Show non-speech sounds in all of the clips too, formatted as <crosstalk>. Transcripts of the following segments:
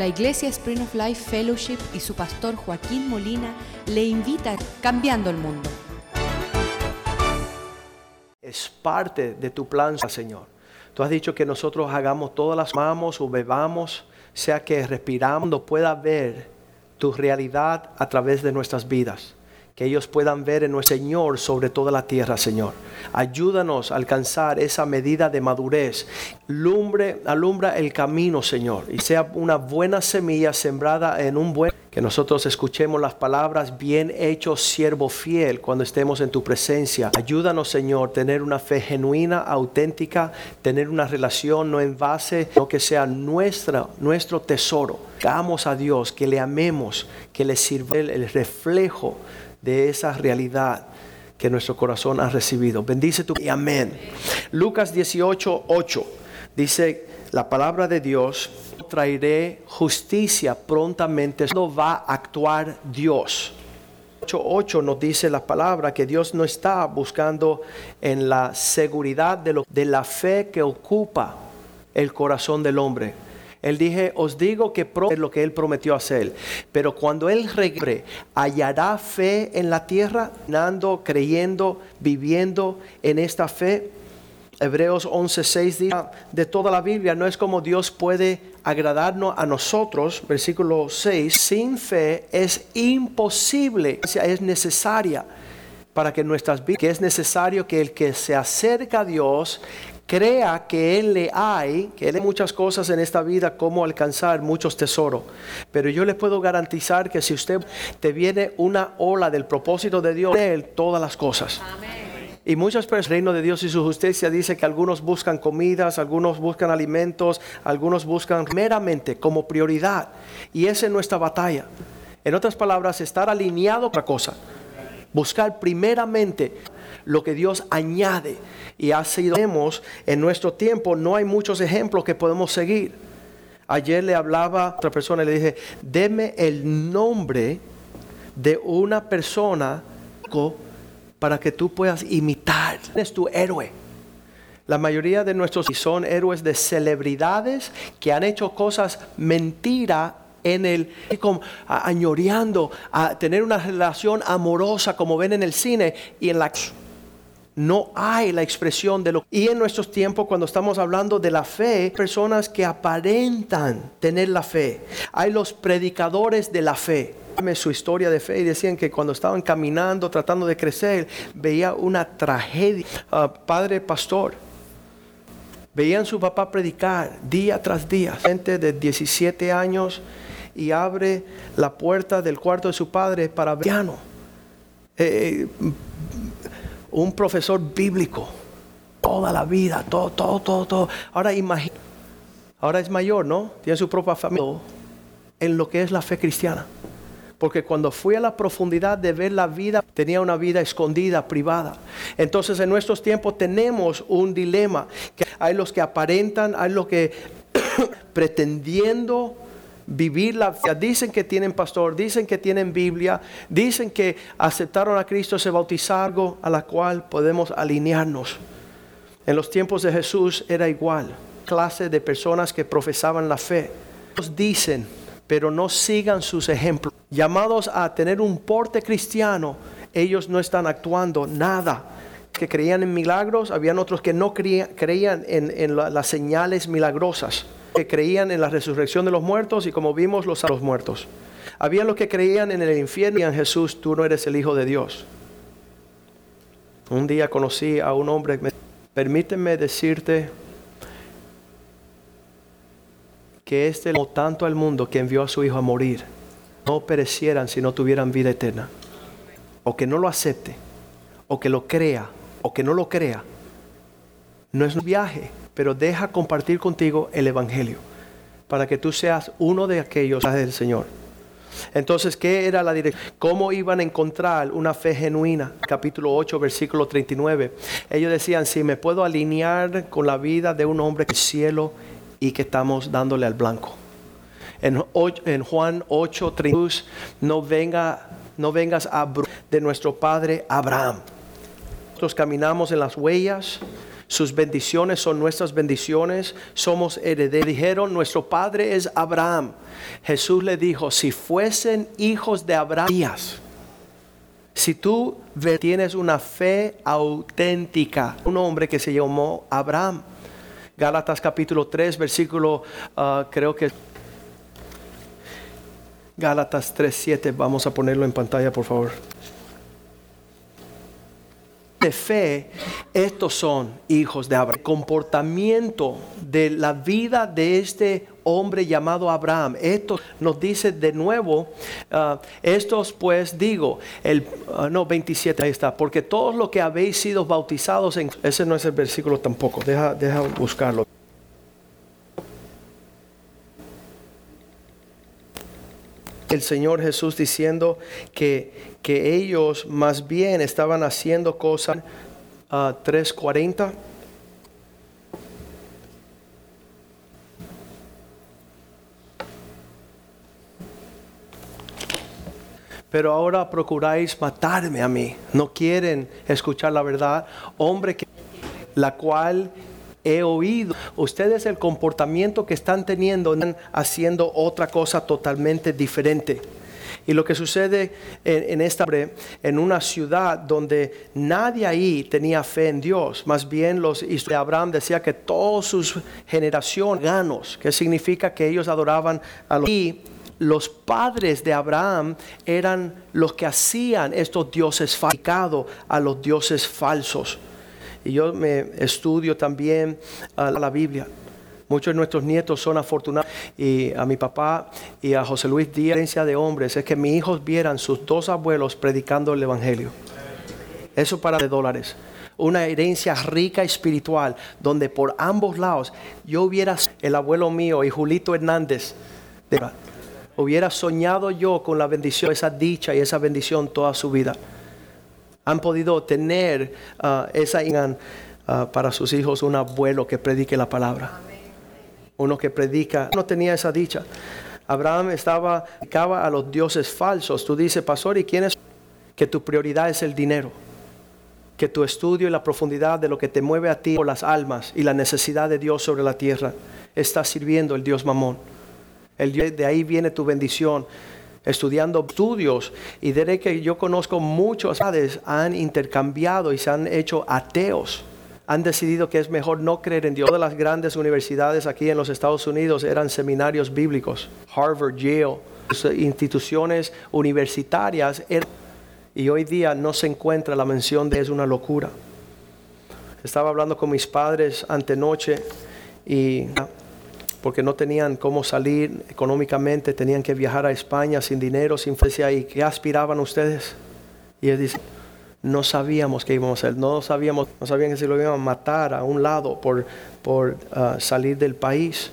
La Iglesia Spring of Life Fellowship y su pastor Joaquín Molina le invita Cambiando el Mundo. Es parte de tu plan, Señor. Tú has dicho que nosotros hagamos todas las mamos o bebamos, sea que respiramos, pueda ver tu realidad a través de nuestras vidas que ellos puedan ver en nuestro Señor sobre toda la tierra, Señor. Ayúdanos a alcanzar esa medida de madurez. Lumbre, alumbra el camino, Señor, y sea una buena semilla sembrada en un buen que nosotros escuchemos las palabras, bien hecho, siervo fiel, cuando estemos en tu presencia. Ayúdanos, Señor, tener una fe genuina, auténtica, tener una relación no en base, no que sea nuestra, nuestro tesoro. Hagamos a Dios, que le amemos, que le sirva el reflejo de esa realidad que nuestro corazón ha recibido. Bendice tu y amén. Lucas 18, 8 dice la palabra de Dios, traeré justicia prontamente. No va a actuar Dios. 8.8 nos dice la palabra que Dios no está buscando en la seguridad de, lo, de la fe que ocupa el corazón del hombre él dije, os digo que es lo que él prometió hacer. Pero cuando él regrese, hallará fe en la tierra, andando, creyendo, viviendo en esta fe. Hebreos 11:6 dice de toda la Biblia, no es como Dios puede agradarnos a nosotros, versículo 6, sin fe es imposible, es necesaria para que nuestras vidas, que es necesario que el que se acerca a Dios crea que Él le hay, que Él hay muchas cosas en esta vida, como alcanzar muchos tesoros. Pero yo le puedo garantizar que si usted te viene una ola del propósito de Dios, de Él todas las cosas. Y muchas personas, el reino de Dios y su justicia dice que algunos buscan comidas, algunos buscan alimentos, algunos buscan meramente como prioridad. Y esa es nuestra batalla. En otras palabras, estar alineado otra cosa. Buscar primeramente lo que Dios añade y ha sido en nuestro tiempo no hay muchos ejemplos que podemos seguir. Ayer le hablaba a otra persona y le dije, deme el nombre de una persona para que tú puedas imitar. Es tu héroe. La mayoría de nuestros son héroes de celebridades que han hecho cosas mentira en el añoreando a tener una relación amorosa como ven en el cine y en la no hay la expresión de lo y en nuestros tiempos cuando estamos hablando de la fe personas que aparentan tener la fe. Hay los predicadores de la fe. Su historia de fe y decían que cuando estaban caminando tratando de crecer veía una tragedia. Ah, padre pastor veían su papá predicar día tras día. Gente de 17 años y abre la puerta del cuarto de su padre para ver eh, un profesor bíblico toda la vida, todo, todo, todo, todo. Ahora imagina, ahora es mayor, ¿no? Tiene su propia familia en lo que es la fe cristiana. Porque cuando fui a la profundidad de ver la vida, tenía una vida escondida, privada. Entonces en nuestros tiempos tenemos un dilema. Que hay los que aparentan, hay los que <coughs> pretendiendo vivir la vida. Dicen que tienen pastor, dicen que tienen Biblia, dicen que aceptaron a Cristo, se bautizaron, a la cual podemos alinearnos. En los tiempos de Jesús era igual, clase de personas que profesaban la fe. Ellos dicen, pero no sigan sus ejemplos. Llamados a tener un porte cristiano, ellos no están actuando nada que creían en milagros, habían otros que no creían, en, las señales milagrosas que creían en la resurrección de los muertos y como vimos los, los muertos. Había los que creían en el infierno y en Jesús, tú no eres el Hijo de Dios. Un día conocí a un hombre, permíteme decirte que este amó tanto al mundo que envió a su Hijo a morir, no perecieran si no tuvieran vida eterna. O que no lo acepte, o que lo crea, o que no lo crea. No es un viaje, pero deja compartir contigo el Evangelio para que tú seas uno de aquellos del Señor. Entonces, ¿qué era la dirección? ¿Cómo iban a encontrar una fe genuina? Capítulo 8, versículo 39. Ellos decían, si me puedo alinear con la vida de un hombre que es cielo y que estamos dándole al blanco. En, Juan 8, 32, no, venga, no vengas a de nuestro padre Abraham. Nosotros caminamos en las huellas sus bendiciones son nuestras bendiciones, somos herederos. Dijeron, nuestro padre es Abraham. Jesús le dijo, si fuesen hijos de Abraham, si tú tienes una fe auténtica, un hombre que se llamó Abraham. Gálatas capítulo 3, versículo, ah, creo que Gálatas 3, 7, vamos a ponerlo en pantalla por favor de fe, estos son hijos de Abraham. comportamiento de la vida de este hombre llamado Abraham. Esto nos dice de nuevo, ah, estos pues digo, el, ah, no, 27, ahí está, porque todos los que habéis sido bautizados en... Ese no es el versículo tampoco, deja, deja buscarlo. el Señor Jesús diciendo que, que ellos más bien estaban haciendo cosas a 340. Pero ahora procuráis matarme a mí. No quieren escuchar la verdad. Hombre que la cual he oído. Ustedes el comportamiento que están teniendo, están haciendo otra cosa totalmente diferente. Y lo que sucede en, esta en una ciudad donde nadie ahí tenía fe en Dios, más bien los de Abraham decía que todas sus generaciones ganos, que significa que ellos adoraban a los y los padres de Abraham eran los que hacían estos dioses falsificados a los dioses falsos. Y yo me estudio también a la Biblia. Muchos de nuestros nietos son afortunados. Y a mi papá y a José Luis Díaz, herencia de hombres, es que mis hijos vieran sus dos abuelos predicando el Evangelio. Eso para de dólares. Una herencia rica espiritual, donde por ambos lados yo hubiera, el abuelo mío y Julito Hernández, hubiera soñado yo con la bendición, esa dicha y esa bendición toda su vida han podido tener uh, esa uh, para sus hijos un abuelo que predique la palabra. Uno que predica, no tenía esa dicha. Abraham estaba, dedicaba a los dioses falsos. Tú dices, pastor, ¿y quién es? Que tu prioridad es el dinero. Que tu estudio y la profundidad de lo que te mueve a ti por las almas y la necesidad de Dios sobre la tierra está sirviendo el Dios Mamón. El de ahí viene tu bendición estudiando estudios y diré que yo conozco muchos padres han intercambiado y se han hecho ateos. Han decidido que es mejor no creer en Dios. Todas las grandes universidades aquí en los Estados Unidos eran seminarios bíblicos. Harvard, Yale, instituciones universitarias. Y hoy día no se encuentra la mención de es una locura. Estaba hablando con mis padres antenoche y porque no tenían cómo salir económicamente, tenían que viajar a España sin dinero, sin fecha. ¿Y qué aspiraban ustedes? Y él dice, no sabíamos qué íbamos a hacer, no sabíamos, no sabían que se lo iban a matar a un lado por, por ah, salir del país.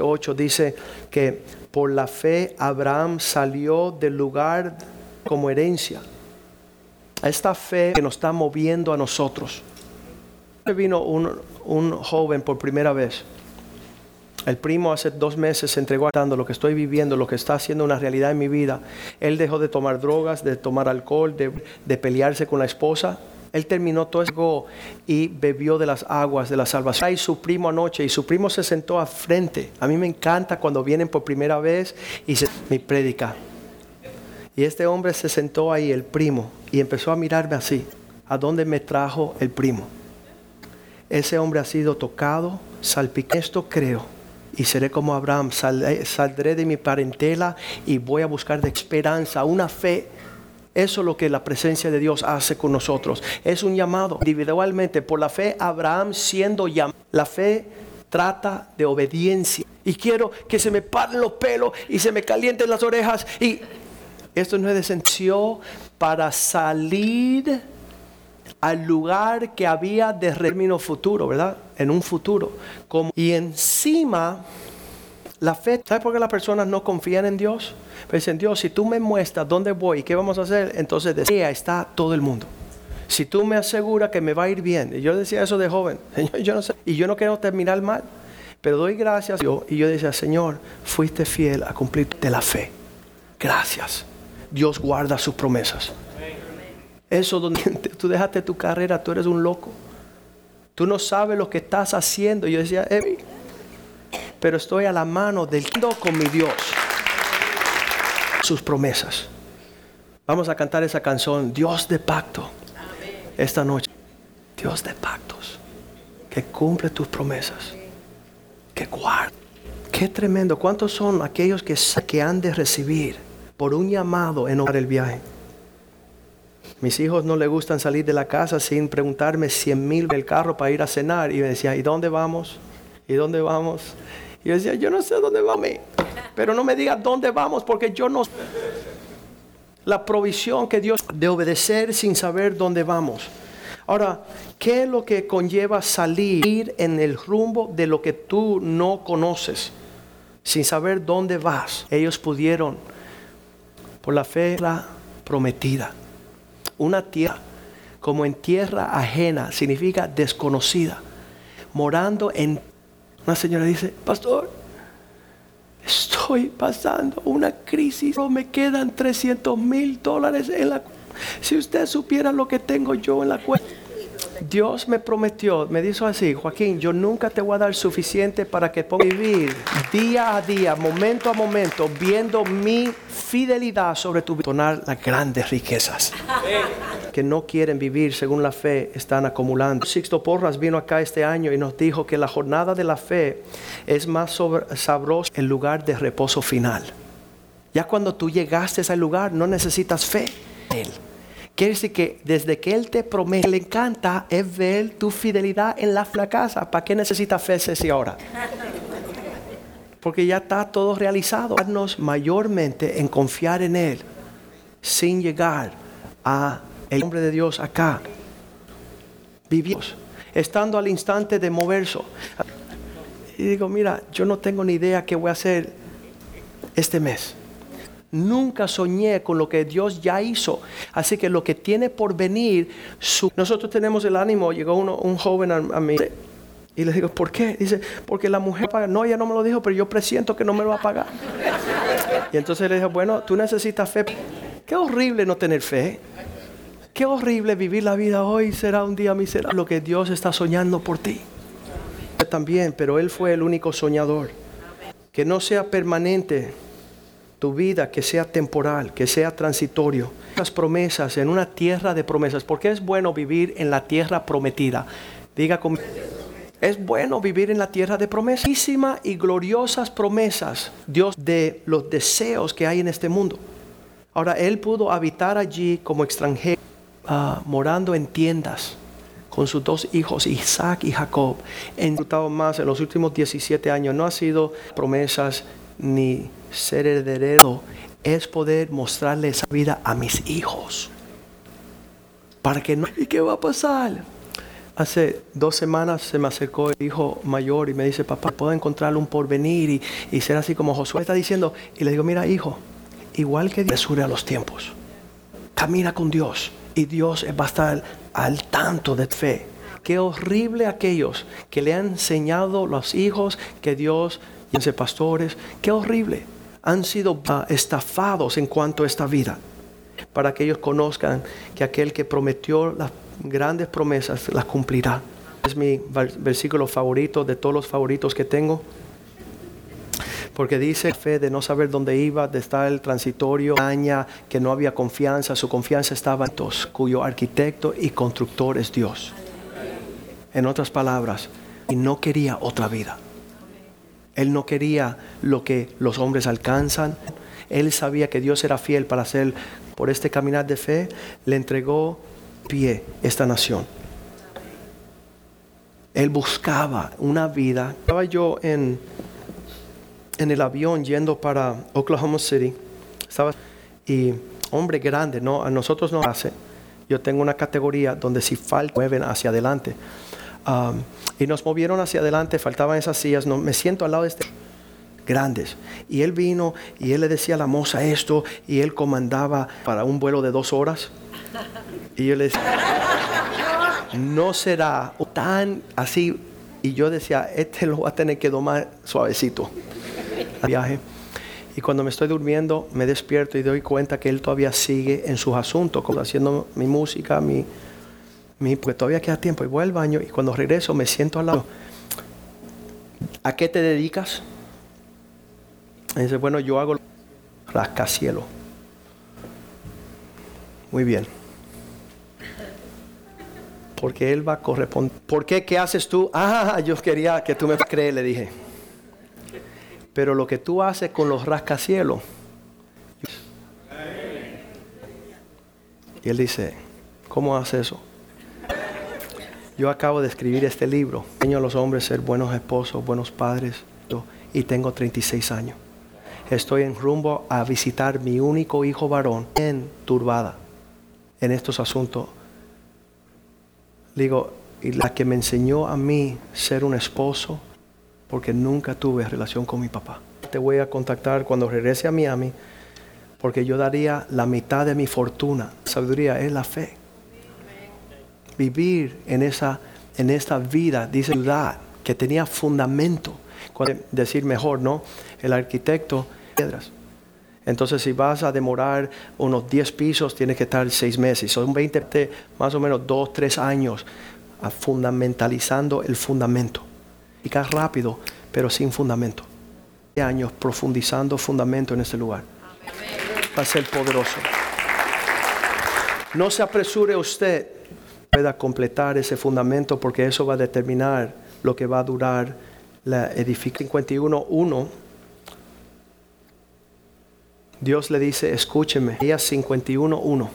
8 dice que por la fe Abraham salió del lugar como herencia. Esta fe que nos está moviendo a nosotros. Vino un, un joven por primera vez el primo hace dos meses se entregó a lo que estoy viviendo, lo que está haciendo una realidad en mi vida. Él dejó de tomar drogas, de tomar alcohol, de, pelearse con la esposa. Él terminó todo eso y bebió de las aguas de la salvación. Y su primo anoche, y su primo se sentó a frente. A mí me encanta cuando vienen por primera vez y se mi predica. Y este hombre se sentó ahí, el primo, y empezó a mirarme así. ¿A dónde me trajo el primo? Ese hombre ha sido tocado, salpicado. Esto creo y seré como Abraham, saldré de mi parentela y voy a buscar de esperanza, una fe. Eso es lo que la presencia de Dios hace con nosotros. Es un llamado individualmente. Por la fe, Abraham siendo llamado. La fe trata de obediencia. Y quiero que se me paren los pelos y se me calienten las orejas. Y esto no es para salir al lugar que había de término futuro, ¿verdad? En un futuro. Como, y encima, la fe, ¿sabes por qué las personas no confían en Dios? Pues dicen, Dios, si tú me muestras dónde voy y qué vamos a hacer, entonces de está todo el mundo. Si tú me aseguras que me va a ir bien, y yo decía eso de joven, <laughs> Señor, yo no sé, y yo no quiero terminar mal, pero doy gracias yo, y yo decía, Señor, fuiste fiel a cumplir de la fe. Gracias. Dios guarda sus promesas. Eso donde <laughs> tú dejaste tu carrera, tú eres un loco. Tú no sabes lo que estás haciendo. Yo decía, Evi, pero estoy a la mano del con mi Dios. Sus promesas. Vamos a cantar esa canción, Dios de pacto, esta noche. Dios de pactos, que cumple tus promesas, que guarda. Qué tremendo. ¿Cuántos son aquellos que, que han de recibir por un llamado en el viaje? Mis hijos no les gustan salir de la casa sin preguntarme cien mil del carro para ir a cenar. Y me decía, ¿y dónde vamos? ¿Y dónde vamos? Y yo decía, yo no sé dónde vamos. Pero no me digas dónde vamos porque yo no... La provisión que Dios de obedecer sin saber dónde vamos. Ahora, ¿qué es lo que conlleva salir en el rumbo de lo que tú no conoces? Sin saber dónde vas. Ellos pudieron, por la fe la prometida una tierra como en tierra ajena, significa desconocida, morando en... Una señora dice, pastor, estoy pasando una crisis, me quedan 300 mil dólares en la... Si usted supiera lo que tengo yo en la cuenta. Dios me prometió, me dijo así, Joaquín, yo nunca te voy a dar suficiente para que puedas vivir día a día, momento a momento, viendo mi fidelidad sobre tu vida, las grandes riquezas que no quieren vivir según la fe están acumulando. Sixto Porras vino acá este año y nos dijo que la jornada de la fe es más sabrosa el lugar de reposo final. Ya cuando tú llegaste a ese lugar no necesitas fe. Él. Quiere decir que desde que Él te promete, le encanta es ver tu fidelidad en la, casa. ¿Para qué necesita fe ese ahora? Porque ya está todo realizado. Mayormente en confiar en Él sin llegar a el nombre de Dios acá. Vivimos estando al instante de moverse. Y digo, mira, yo no tengo ni idea qué voy a hacer este mes. Nunca soñé con lo que Dios ya hizo. Así que lo que tiene por venir, nosotros tenemos el ánimo. Llegó uno, un joven a, mí y le digo, ¿por qué? Dice, porque la mujer paga. No, ella no me lo dijo, pero yo presiento que no me lo va a pagar. <laughs> Y entonces le dije, bueno, tú necesitas fe. Qué horrible no tener fe. Qué horrible vivir la vida hoy. Será un día miserable. Lo que Dios está soñando por ti. También, pero Él fue el único soñador. Que no sea permanente tu vida que sea temporal, que sea transitorio. Las promesas en una tierra de promesas. porque es bueno vivir en la tierra prometida? Diga conmigo. Es bueno vivir en la tierra de promesas. y gloriosas promesas. Dios de los deseos que hay en este mundo. Ahora, Él pudo habitar allí como extranjero, ah, morando en tiendas con sus dos hijos, Isaac y Jacob. En los últimos 17 años. No ha sido promesas ni ser heredero es poder mostrarle esa vida a mis hijos. Para que no... ¿Y qué va a pasar? Hace dos semanas se me acercó el hijo mayor y me dice, papá, ¿puedo encontrarle un porvenir y, ser así como Josué está diciendo? Y le digo, mira, hijo, igual que Dios a los tiempos, camina con Dios y Dios va a estar al tanto de fe. Qué horrible aquellos que le han enseñado los hijos que Dios y pastores, qué horrible han sido estafados en cuanto a esta vida, para que ellos conozcan que aquel que prometió las grandes promesas las cumplirá. Es mi versículo favorito de todos los favoritos que tengo. Porque dice fe de no saber dónde iba, de estar el transitorio, daña, que no había confianza, su confianza estaba en Dios, cuyo arquitecto y constructor es Dios. En otras palabras, y no quería otra vida. Él no quería lo que los hombres alcanzan. Él sabía que Dios era fiel para hacer por este caminar de fe. Le entregó pie esta nación. Él buscaba una vida. Estaba yo en, en el avión yendo para Oklahoma City. Estaba, y hombre grande, no, a nosotros no hace. Yo tengo una categoría donde si falta mueven hacia adelante y nos movieron hacia adelante, faltaban esas sillas, no, me siento al lado de este grandes. Y él vino y él le decía a la moza esto y él comandaba para un vuelo de dos horas. Y yo le decía, no será tan así. Y yo decía, este lo va a tener que domar suavecito. Viaje. Y cuando me estoy durmiendo, me despierto y doy cuenta que él todavía sigue en sus asuntos, como haciendo mi música, mi, Mi, porque todavía queda tiempo y voy al baño y cuando regreso me siento al lado. ¿A qué te dedicas? Y dice, bueno, yo hago rascacielo. Muy bien. Porque él va a corresponder. ¿Por qué? ¿Qué haces tú? <laughs> Ah, yo quería que tú me crees, le dije. Pero lo que tú haces con los rascacielos. Y él dice, ¿cómo haces eso? Yo acabo de escribir este libro. Enseño a los hombres ser buenos esposos, buenos padres. Y tengo 36 años. Estoy en rumbo a visitar mi único hijo varón en turbada en estos asuntos. Digo, y la que me enseñó a mí ser un esposo, porque nunca tuve relación con mi papá. Te voy a contactar cuando regrese a Miami, porque yo daría la mitad de mi fortuna. Sabiduría es la fe. Vivir en esa en esta vida, dice ciudad, que tenía fundamento. Decir mejor, ¿no? El arquitecto, piedras. Entonces, si vas a demorar unos 10 pisos, tienes que estar 6 meses. Son 20, más o menos 2, 3 años fundamentalizando el fundamento. Y cada rápido, pero sin fundamento. años profundizando fundamento en este lugar. Va a ser poderoso. No se apresure usted pueda completar ese fundamento porque eso va a determinar lo que va a durar la edificación. 51.1 Dios le dice, escúcheme, Ella 51.1,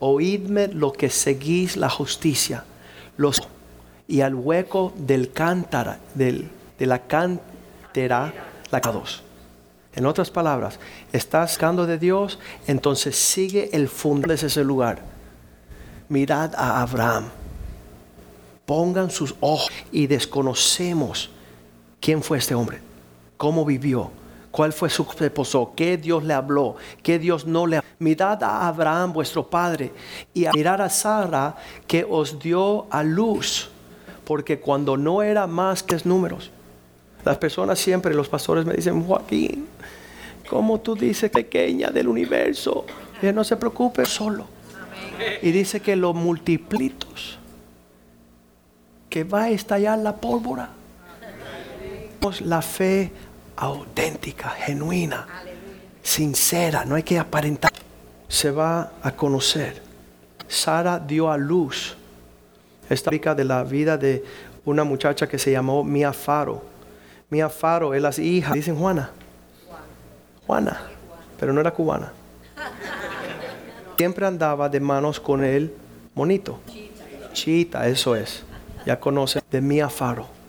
oídme lo que seguís la justicia, los y al hueco del cántara, del, de la cántera, la dos. En otras palabras, estás buscando de Dios, entonces sigue el fundamento de ese lugar. Mirad a Abraham. Pongan sus ojos y desconocemos quién fue este hombre, cómo vivió, cuál fue su esposo, qué Dios le habló, qué Dios no le habló. Mirad a Abraham, vuestro padre, y a mirar a Sara que os dio a luz, porque cuando no era más que números. Las personas siempre, los pastores me dicen, Joaquín, ¿cómo tú dices pequeña del universo? Que no se preocupe solo. Y dice que los multiplitos, que va a estallar la pólvora. La fe auténtica, genuina, sincera, no hay que aparentar. Se va a conocer. Sara dio a luz. Esta rica de la vida de una muchacha que se llamó Mia Faro. Mia Faro es la hija, dicen Juana. Juana, pero no era cubana. <laughs> Siempre andaba de manos con el monito. Chita, eso es. Ya conoce de Mia Faro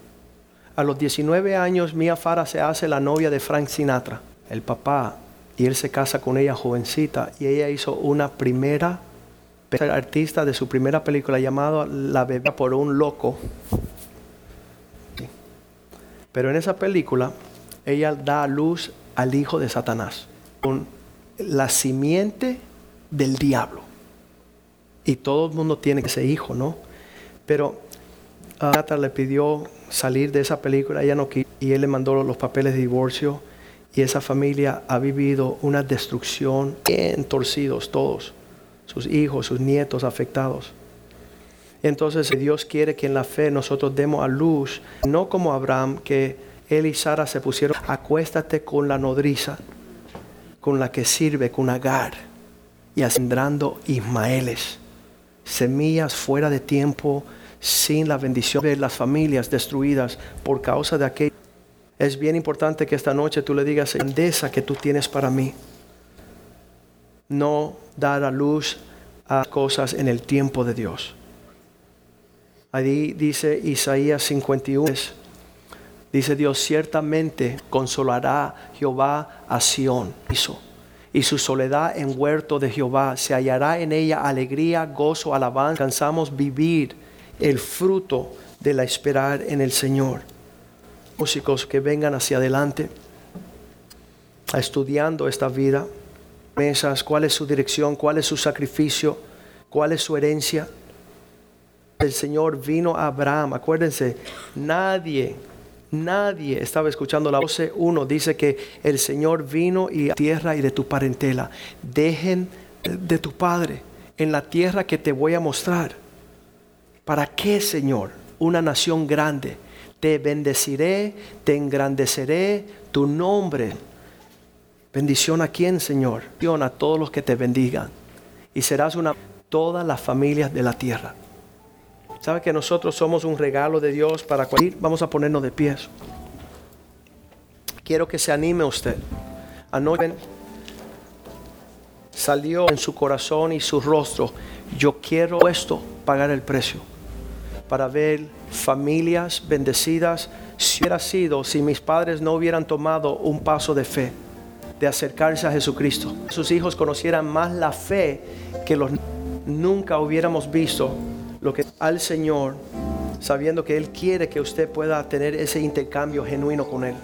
a los 19 años Mia Farah se hace la novia de Frank Sinatra, el papá, y él se casa con ella jovencita y ella hizo una primera artista de su primera película llamada La bebé por un loco. Pero en esa película ella da a luz al hijo de Satanás, con la simiente del diablo. Y todo el mundo tiene ese hijo, ¿no? Pero Le pidió salir de esa película, ella no quiso, y él le mandó los papeles de divorcio y esa familia ha vivido una destrucción bien torcidos todos, sus hijos, sus nietos afectados. Entonces Dios quiere que en la fe nosotros demos a luz, no como Abraham, que él y Sara se pusieron, acuéstate con la nodriza, con la que sirve, con Agar, y asendrando Ismaeles, semillas fuera de tiempo, sin la bendición de las familias destruidas por causa de aquello. Es bien importante que esta noche tú le digas, grandeza que tú tienes para mí. No dar a luz a cosas en el tiempo de Dios. Ahí dice Isaías 51. Dice Dios, ciertamente consolará Jehová a Sión. Y su soledad en huerto de Jehová, se hallará en ella alegría, gozo, alabanza. Cansamos vivir el fruto de la esperar en el Señor. Músicos que vengan hacia adelante estudiando esta vida, mesas, cuál es su dirección, cuál es su sacrificio, cuál es su herencia. El Señor vino a Abraham, acuérdense, nadie, nadie estaba escuchando la voz. Uno dice que el Señor vino y a tierra y de tu parentela. Dejen de tu padre en la tierra que te voy a mostrar. ¿Para qué, Señor? Una nación grande. Te bendeciré, te engrandeceré tu nombre. Bendición a quién, Señor? Bendición a todos los que te bendigan. Y serás una todas las familias de la tierra. ¿Sabe que nosotros somos un regalo de Dios para cualquier? Vamos a ponernos de pies. Quiero que se anime usted. Anoche salió en su corazón y su rostro. Yo quiero esto, pagar el precio. Para ver familias bendecidas. Si hubiera sido, si mis padres no hubieran tomado un paso de fe, de acercarse a Jesucristo, sus hijos conocieran más la fe que los nunca hubiéramos visto lo que al Señor, sabiendo que Él quiere que usted pueda tener ese intercambio genuino con Él.